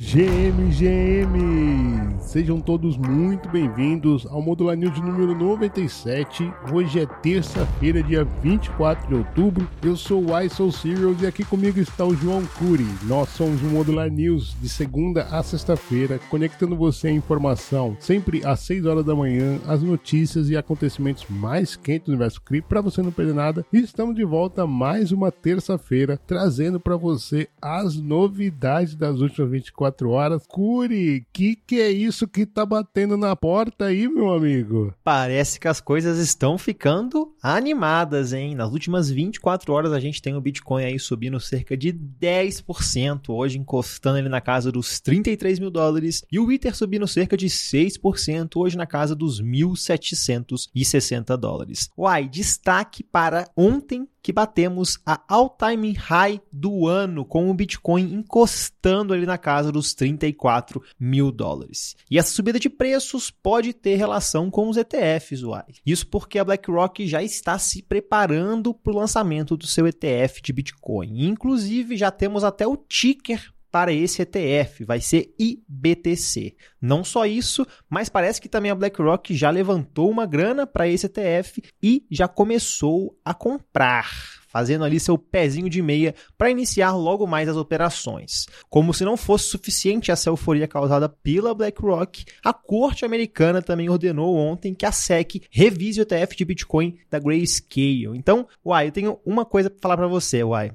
GM, GM! Sejam todos muito bem-vindos ao Modular News número 97. Hoje é terça-feira, dia 24 de outubro. Eu sou o ISO Serials e aqui comigo está o João Cury. Nós somos o Modular News de segunda a sexta-feira, conectando você à informação sempre às 6 horas da manhã, as notícias e acontecimentos mais quentes do universo cripto para você não perder nada. E estamos de volta mais uma terça-feira, trazendo para você as novidades das últimas 24 24 horas. Curi, que que é isso que tá batendo na porta aí, meu amigo? Parece que as coisas estão ficando animadas, hein? Nas últimas 24 horas a gente tem o Bitcoin aí subindo cerca de 10%, hoje encostando ele na casa dos 33 mil dólares, e o Ether subindo cerca de 6%, hoje na casa dos 1.760 dólares. Uai, destaque para ontem que batemos a all-time high do ano, com o Bitcoin encostando ali na casa dos 34 mil dólares. E essa subida de preços pode ter relação com os ETFs, uai. Isso porque a BlackRock já está se preparando para o lançamento do seu ETF de Bitcoin. Inclusive, já temos até o ticker para esse ETF, vai ser IBTC. Não só isso, mas parece que também a BlackRock já levantou uma grana para esse ETF e já começou a comprar fazendo ali seu pezinho de meia para iniciar logo mais as operações. Como se não fosse suficiente essa euforia causada pela BlackRock, a corte americana também ordenou ontem que a SEC revise o ETF de Bitcoin da Grayscale. Então, uai, eu tenho uma coisa para falar para você, uai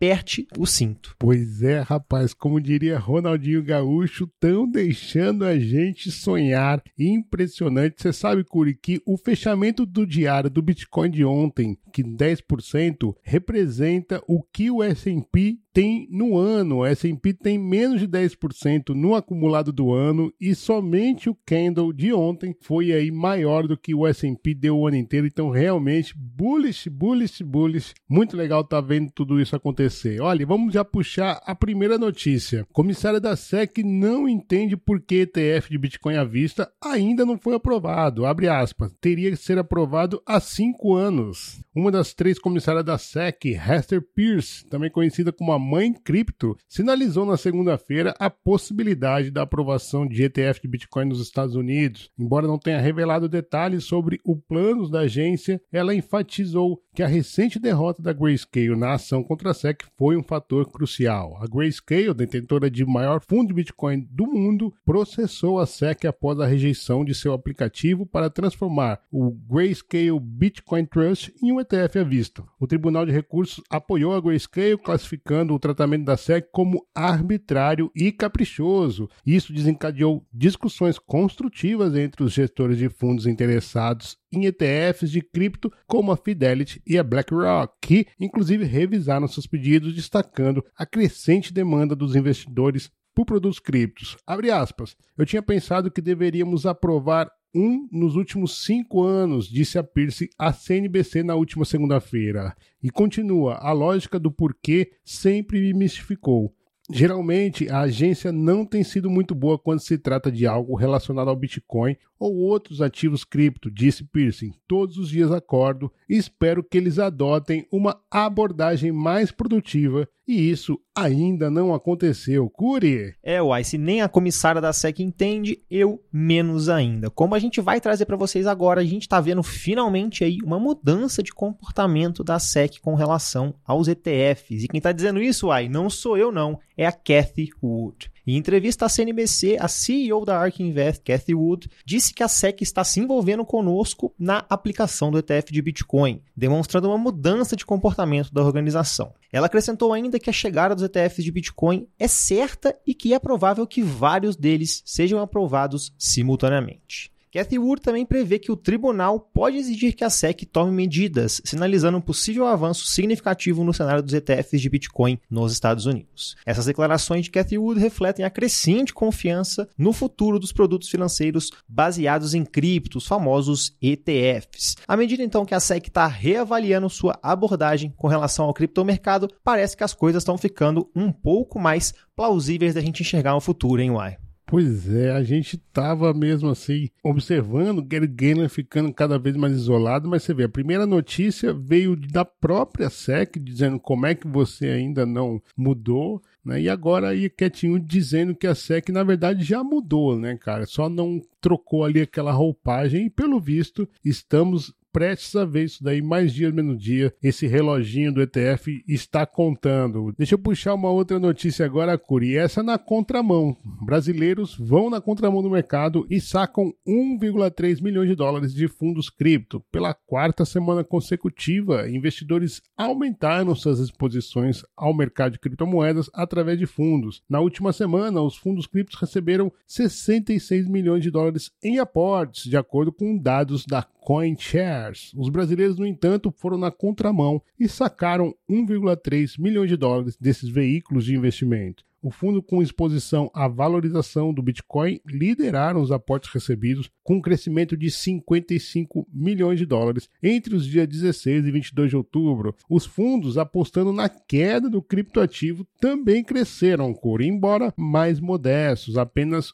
aperte o cinto. Pois é, rapaz, como diria Ronaldinho Gaúcho, estão deixando a gente sonhar. Impressionante. Você sabe, Curi, que o fechamento do diário do Bitcoin de ontem, que 10%, representa o que o S&P tem no ano. O S&P tem menos de 10% no acumulado do ano e somente o candle de ontem foi aí maior do que o S&P deu o ano inteiro. Então, realmente, bullish, bullish, bullish. Muito legal tá vendo tudo isso acontecer. Olha, vamos já puxar a primeira notícia. Comissária da SEC não entende por que ETF de Bitcoin à vista ainda não foi aprovado. Abre aspas. Teria que ser aprovado há cinco anos. Uma das três comissárias da SEC, Hester Pierce, também conhecida como a mãe cripto, sinalizou na segunda-feira a possibilidade da aprovação de ETF de Bitcoin nos Estados Unidos. Embora não tenha revelado detalhes sobre o planos da agência, ela enfatizou que a recente derrota da Grayscale na ação contra a SEC foi um fator crucial. A Grayscale, detentora de maior fundo de Bitcoin do mundo, processou a SEC após a rejeição de seu aplicativo para transformar o Grayscale Bitcoin Trust em um ETF à vista. O Tribunal de Recursos apoiou a Grayscale, classificando o tratamento da SEC como arbitrário e caprichoso. Isso desencadeou discussões construtivas entre os gestores de fundos interessados em ETFs de cripto como a Fidelity e a BlackRock, que inclusive revisaram seus pedidos, destacando a crescente demanda dos investidores por produtos criptos. Abre aspas. Eu tinha pensado que deveríamos aprovar um nos últimos cinco anos, disse a Pierce à CNBC na última segunda-feira. E continua: a lógica do porquê sempre me mistificou. Geralmente, a agência não tem sido muito boa quando se trata de algo relacionado ao Bitcoin ou outros ativos cripto, disse Pearson. Todos os dias acordo e espero que eles adotem uma abordagem mais produtiva e isso ainda não aconteceu. Curi! É, uai, se nem a comissária da SEC entende, eu menos ainda. Como a gente vai trazer para vocês agora, a gente está vendo finalmente aí uma mudança de comportamento da SEC com relação aos ETFs. E quem está dizendo isso, uai, não sou eu não, é a Cathy Wood. Em entrevista à CNBC, a CEO da ARK Invest, Cathy Wood, disse que a SEC está se envolvendo conosco na aplicação do ETF de Bitcoin, demonstrando uma mudança de comportamento da organização. Ela acrescentou ainda que a chegada dos ETFs de Bitcoin é certa e que é provável que vários deles sejam aprovados simultaneamente. Cathy Wood também prevê que o tribunal pode exigir que a SEC tome medidas, sinalizando um possível avanço significativo no cenário dos ETFs de Bitcoin nos Estados Unidos. Essas declarações de Cathy Wood refletem a crescente confiança no futuro dos produtos financeiros baseados em criptos, famosos ETFs. À medida então que a SEC está reavaliando sua abordagem com relação ao criptomercado, parece que as coisas estão ficando um pouco mais plausíveis da gente enxergar no futuro, hein, Uai? Pois é, a gente tava mesmo assim observando Gary Gayler ficando cada vez mais isolado, mas você vê, a primeira notícia veio da própria SEC dizendo como é que você ainda não mudou, né? E agora aí quietinho dizendo que a SEC na verdade já mudou, né, cara? Só não trocou ali aquela roupagem e pelo visto estamos prestes a ver isso daí mais dia menos dia. Esse reloginho do ETF está contando. Deixa eu puxar uma outra notícia agora, Curi. Essa na contramão. Brasileiros vão na contramão do mercado e sacam 1,3 milhões de dólares de fundos cripto. Pela quarta semana consecutiva, investidores aumentaram suas exposições ao mercado de criptomoedas através de fundos. Na última semana, os fundos criptos receberam 66 milhões de dólares em aportes, de acordo com dados da CoinShares. Os brasileiros, no entanto, foram na contramão e sacaram 1,3 milhões de dólares desses veículos de investimento o fundo com exposição à valorização do Bitcoin lideraram os aportes recebidos com um crescimento de 55 milhões de dólares entre os dias 16 e 22 de outubro. Os fundos apostando na queda do criptoativo também cresceram, cor, embora mais modestos, apenas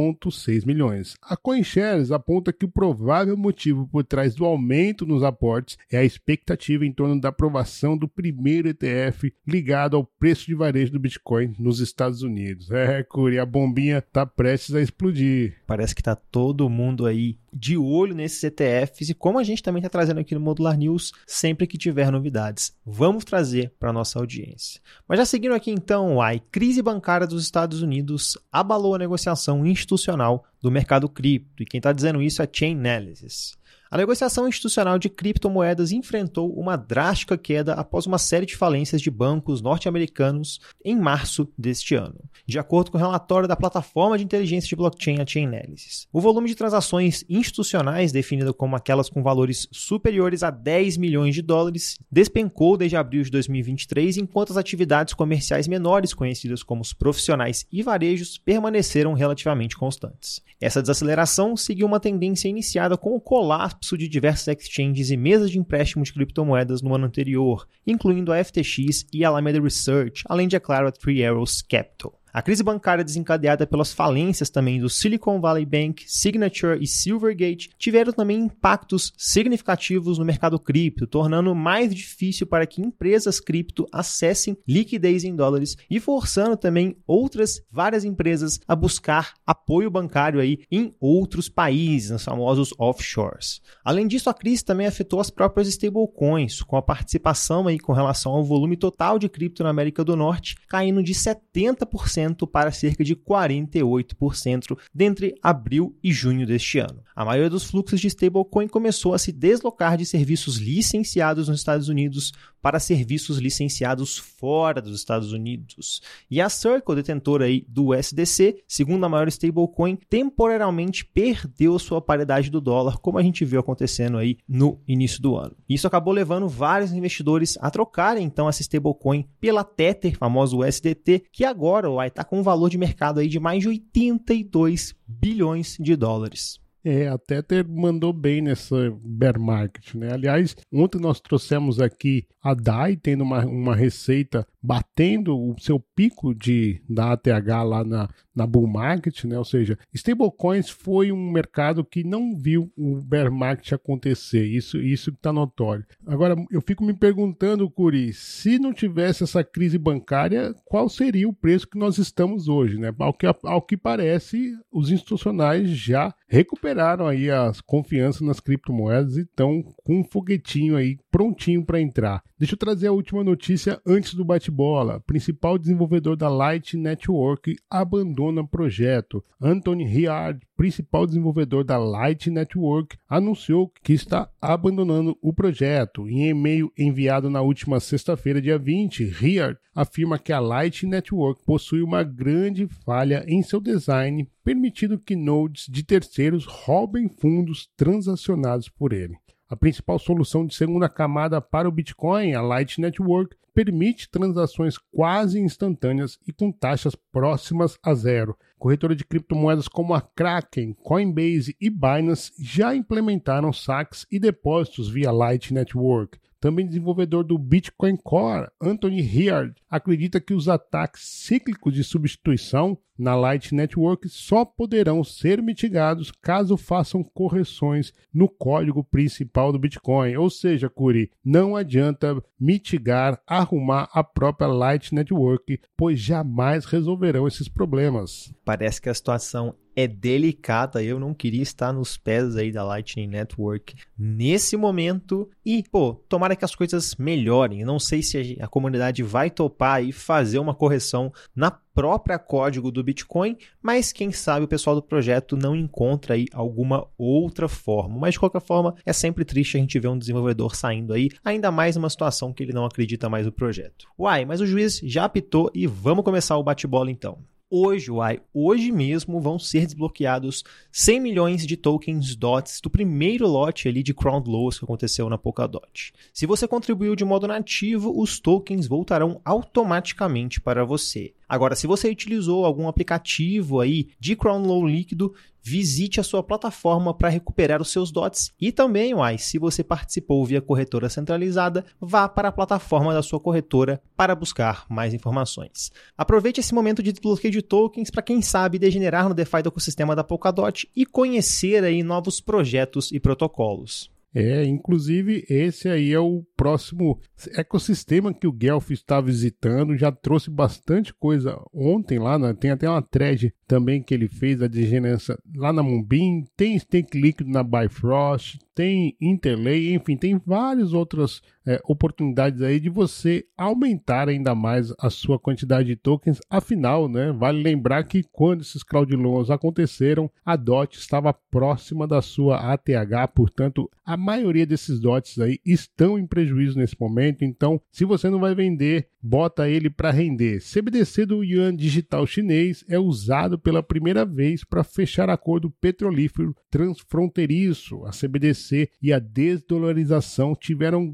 1,6 milhões. A CoinShares aponta que o provável motivo por trás do aumento nos aportes é a expectativa em torno da aprovação do primeiro ETF ligado ao preço de varejo do Bitcoin nos Estados Unidos. É, Curi, a bombinha tá prestes a explodir. Parece que tá todo mundo aí de olho nesses ETFs e como a gente também está trazendo aqui no Modular News, sempre que tiver novidades, vamos trazer para nossa audiência. Mas já seguindo aqui então, a crise bancária dos Estados Unidos abalou a negociação institucional do mercado cripto e quem está dizendo isso é Chainalysis. A negociação institucional de criptomoedas enfrentou uma drástica queda após uma série de falências de bancos norte-americanos em março deste ano, de acordo com o relatório da plataforma de inteligência de blockchain a Chainalysis. O volume de transações institucionais, definido como aquelas com valores superiores a 10 milhões de dólares, despencou desde abril de 2023, enquanto as atividades comerciais menores, conhecidas como os profissionais e varejos, permaneceram relativamente constantes. Essa desaceleração seguiu uma tendência iniciada com o colapso de diversos exchanges e mesas de empréstimo de criptomoedas no ano anterior, incluindo a FTX e a Alameda Research, além de, é claro, a Three Arrows Capital. A crise bancária desencadeada pelas falências também do Silicon Valley Bank, Signature e Silvergate tiveram também impactos significativos no mercado cripto, tornando mais difícil para que empresas cripto acessem liquidez em dólares e forçando também outras várias empresas a buscar apoio bancário aí em outros países, nos famosos offshores. Além disso, a crise também afetou as próprias stablecoins, com a participação aí com relação ao volume total de cripto na América do Norte caindo de 70% para cerca de 48% dentre abril e junho deste ano. A maioria dos fluxos de stablecoin começou a se deslocar de serviços licenciados nos Estados Unidos para serviços licenciados fora dos Estados Unidos. E a Circle, detentora aí do USDC, segundo a maior stablecoin, temporariamente perdeu sua paridade do dólar, como a gente viu acontecendo aí no início do ano. Isso acabou levando vários investidores a trocarem então essa stablecoin pela Tether, famoso USDT, que agora estar com um valor de mercado aí de mais de 82 bilhões de dólares. É, a Tether mandou bem nessa bear market, né? Aliás, ontem nós trouxemos aqui a DAI tendo uma, uma receita batendo o seu pico de da ATH lá na, na bull market, né? Ou seja, stablecoins foi um mercado que não viu o bear market acontecer. Isso isso está notório. Agora eu fico me perguntando, Curi, se não tivesse essa crise bancária, qual seria o preço que nós estamos hoje, né? Ao que ao que parece, os institucionais já recuperaram aí a confiança nas criptomoedas e estão com um foguetinho aí prontinho para entrar. Deixa eu trazer a última notícia antes do bate-bola. Principal desenvolvedor da Light Network abandona projeto. Anthony Riard, principal desenvolvedor da Light Network, anunciou que está abandonando o projeto. Em e-mail enviado na última sexta-feira, dia 20, Riard afirma que a Light Network possui uma grande falha em seu design, permitindo que nodes de terceiros roubem fundos transacionados por ele. A principal solução de segunda camada para o Bitcoin, a Light Network, permite transações quase instantâneas e com taxas próximas a zero. Corretora de criptomoedas como a Kraken, Coinbase e Binance já implementaram saques e depósitos via Light Network. Também desenvolvedor do Bitcoin Core, Anthony Heard, acredita que os ataques cíclicos de substituição na Light Network só poderão ser mitigados caso façam correções no código principal do Bitcoin. Ou seja, Curi, não adianta mitigar, arrumar a própria Light Network, pois jamais resolverão esses problemas. Parece que a situação é delicada. Eu não queria estar nos pés aí da Lightning Network nesse momento. E, pô, tomara que as coisas melhorem. não sei se a comunidade vai topar e fazer uma correção na própria código do Bitcoin, mas quem sabe o pessoal do projeto não encontra aí alguma outra forma. Mas de qualquer forma, é sempre triste a gente ver um desenvolvedor saindo aí, ainda mais numa situação que ele não acredita mais no projeto. Uai, mas o juiz já apitou e vamos começar o bate-bola então hoje, uai, hoje mesmo vão ser desbloqueados 100 milhões de tokens DOTs do primeiro lote ali de Crown que aconteceu na Polkadot. Se você contribuiu de modo nativo, os tokens voltarão automaticamente para você. Agora, se você utilizou algum aplicativo aí de Crown Low líquido, visite a sua plataforma para recuperar os seus DOTs e também, uai, se você participou via corretora centralizada, vá para a plataforma da sua corretora para buscar mais informações. Aproveite esse momento de desbloqueio de tokens para quem sabe degenerar no DeFi do ecossistema da Polkadot e conhecer aí novos projetos e protocolos. É, inclusive esse aí é o próximo ecossistema que o Guelph está visitando. Já trouxe bastante coisa ontem lá, né? tem até uma thread também que ele fez a degenerança lá na Moonbeam, tem stake líquido na Bifrost, tem Interlay, enfim, tem várias outras é, oportunidades aí de você aumentar ainda mais a sua quantidade de tokens. Afinal, né, vale lembrar que quando esses crowd loans aconteceram, a DOT estava próxima da sua ATH, portanto, a maioria desses DOTs aí estão em prejuízo nesse momento. Então, se você não vai vender, bota ele para render. CBDC do Yuan Digital Chinês é usado pela primeira vez para fechar acordo petrolífero transfronteiriço. A CBDC e a desdolarização tiveram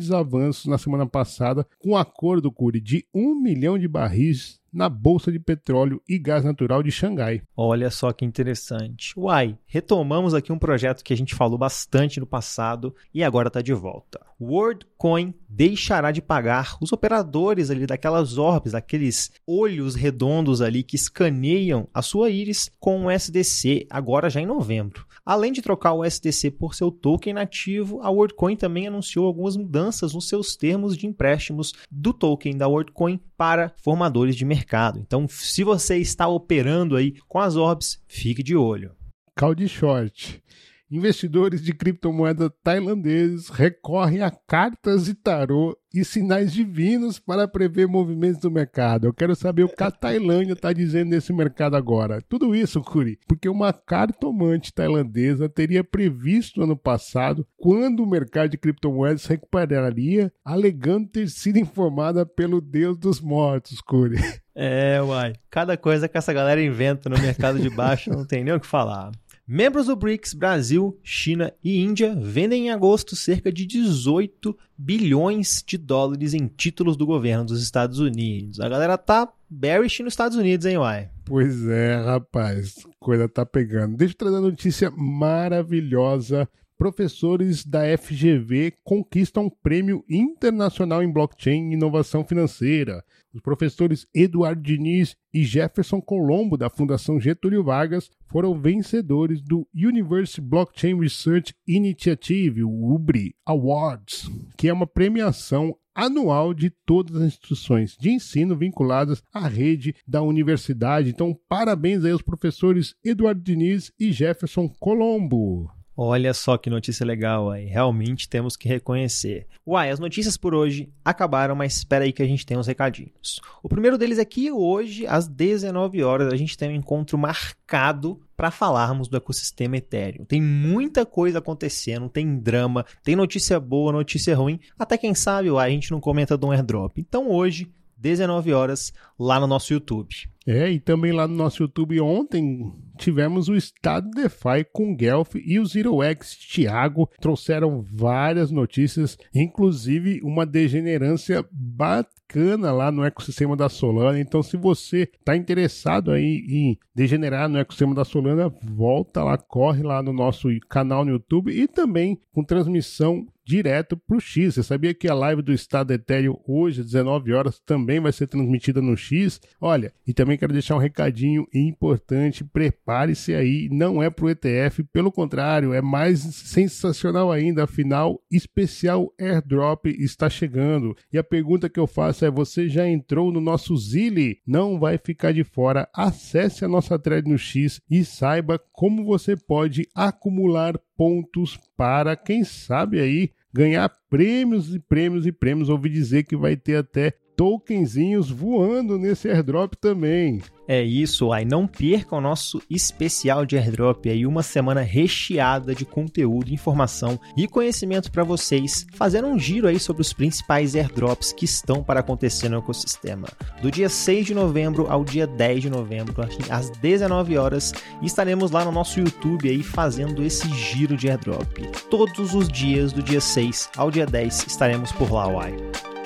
grandes avanços na semana passada com o acordo Curi de um milhão de barris na Bolsa de Petróleo e Gás Natural de Xangai. Olha só que interessante. Uai, retomamos aqui um projeto que a gente falou bastante no passado e agora está de volta. WorldCoin deixará de pagar os operadores ali daquelas orbes, aqueles olhos redondos ali que escaneiam a sua íris com o SDC agora já em novembro. Além de trocar o SDC por seu token nativo, a WorldCoin também anunciou algumas mudanças nos seus termos de empréstimos do token da WorldCoin para formadores de mercado. Então, se você está operando aí com as orbs, fique de olho. Calde short. Investidores de criptomoedas tailandeses recorrem a cartas de tarô e sinais divinos para prever movimentos do mercado. Eu quero saber o que a Tailândia está dizendo nesse mercado agora. Tudo isso, Curi, porque uma cartomante tailandesa teria previsto ano passado quando o mercado de criptomoedas recuperaria, alegando ter sido informada pelo Deus dos mortos, Curi. É, uai. Cada coisa que essa galera inventa no mercado de baixo não tem nem o que falar. Membros do BRICS, Brasil, China e Índia vendem em agosto cerca de 18 bilhões de dólares em títulos do governo dos Estados Unidos. A galera tá bearish nos Estados Unidos, hein, uai? Pois é, rapaz, coisa tá pegando. Deixa eu trazer uma notícia maravilhosa. Professores da FGV conquistam prêmio internacional em blockchain e inovação financeira. Os professores Eduardo Diniz e Jefferson Colombo, da Fundação Getúlio Vargas, foram vencedores do University Blockchain Research Initiative, o UBRI Awards, que é uma premiação anual de todas as instituições de ensino vinculadas à rede da universidade. Então, parabéns aí aos professores Eduardo Diniz e Jefferson Colombo. Olha só que notícia legal aí. Realmente temos que reconhecer. Uai, as notícias por hoje acabaram, mas espera aí que a gente tem uns recadinhos. O primeiro deles é que hoje, às 19 horas, a gente tem um encontro marcado para falarmos do ecossistema Ethereum. Tem muita coisa acontecendo, tem drama, tem notícia boa, notícia ruim, até quem sabe uai, a gente não comenta do um airdrop. Então hoje, 19 horas, lá no nosso YouTube. É, e também lá no nosso YouTube ontem tivemos o Estado DeFi com Guelph e o Zero X Thiago trouxeram várias notícias, inclusive uma degenerância bacana lá no ecossistema da Solana. Então, se você está interessado aí em degenerar no ecossistema da Solana, volta lá, corre lá no nosso canal no YouTube e também com transmissão direto para o X. Você sabia que a live do Estado Ethereum hoje, às 19 horas, também vai ser transmitida no X? Olha, e também quero deixar um recadinho importante: prepare-se aí, não é para o ETF, pelo contrário, é mais sensacional ainda. Afinal, especial airdrop está chegando. E a pergunta que eu faço é: você já entrou no nosso Zili? Não vai ficar de fora. Acesse a nossa thread no X e saiba como você pode acumular pontos para, quem sabe aí, ganhar prêmios e prêmios e prêmios. Ouvi dizer que vai ter até tokenzinhos voando nesse airdrop também. É isso, aí não perca o nosso especial de airdrop aí, uma semana recheada de conteúdo, informação e conhecimento para vocês, fazendo um giro aí sobre os principais airdrops que estão para acontecer no ecossistema. Do dia 6 de novembro ao dia 10 de novembro, às 19 horas, estaremos lá no nosso YouTube aí fazendo esse giro de airdrop. Todos os dias do dia 6 ao dia 10 estaremos por lá, uai.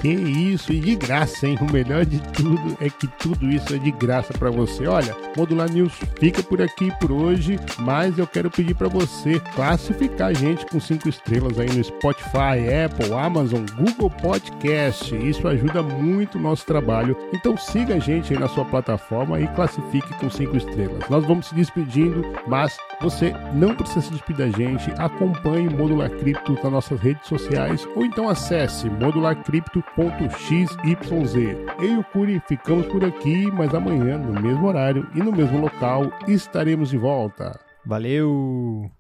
Que isso, e de graça, hein? O melhor de tudo é que tudo isso é de graça para você. Olha, Modular News fica por aqui por hoje, mas eu quero pedir para você classificar a gente com cinco estrelas aí no Spotify, Apple, Amazon, Google Podcast. Isso ajuda muito o nosso trabalho. Então siga a gente aí na sua plataforma e classifique com cinco estrelas. Nós vamos se despedindo, mas você não precisa se despedir da gente. Acompanhe Modular Cripto nas nossas redes sociais ou então acesse modularcrypto.com www.xyz. Eu e o Curi ficamos por aqui, mas amanhã, no mesmo horário e no mesmo local, estaremos de volta. Valeu!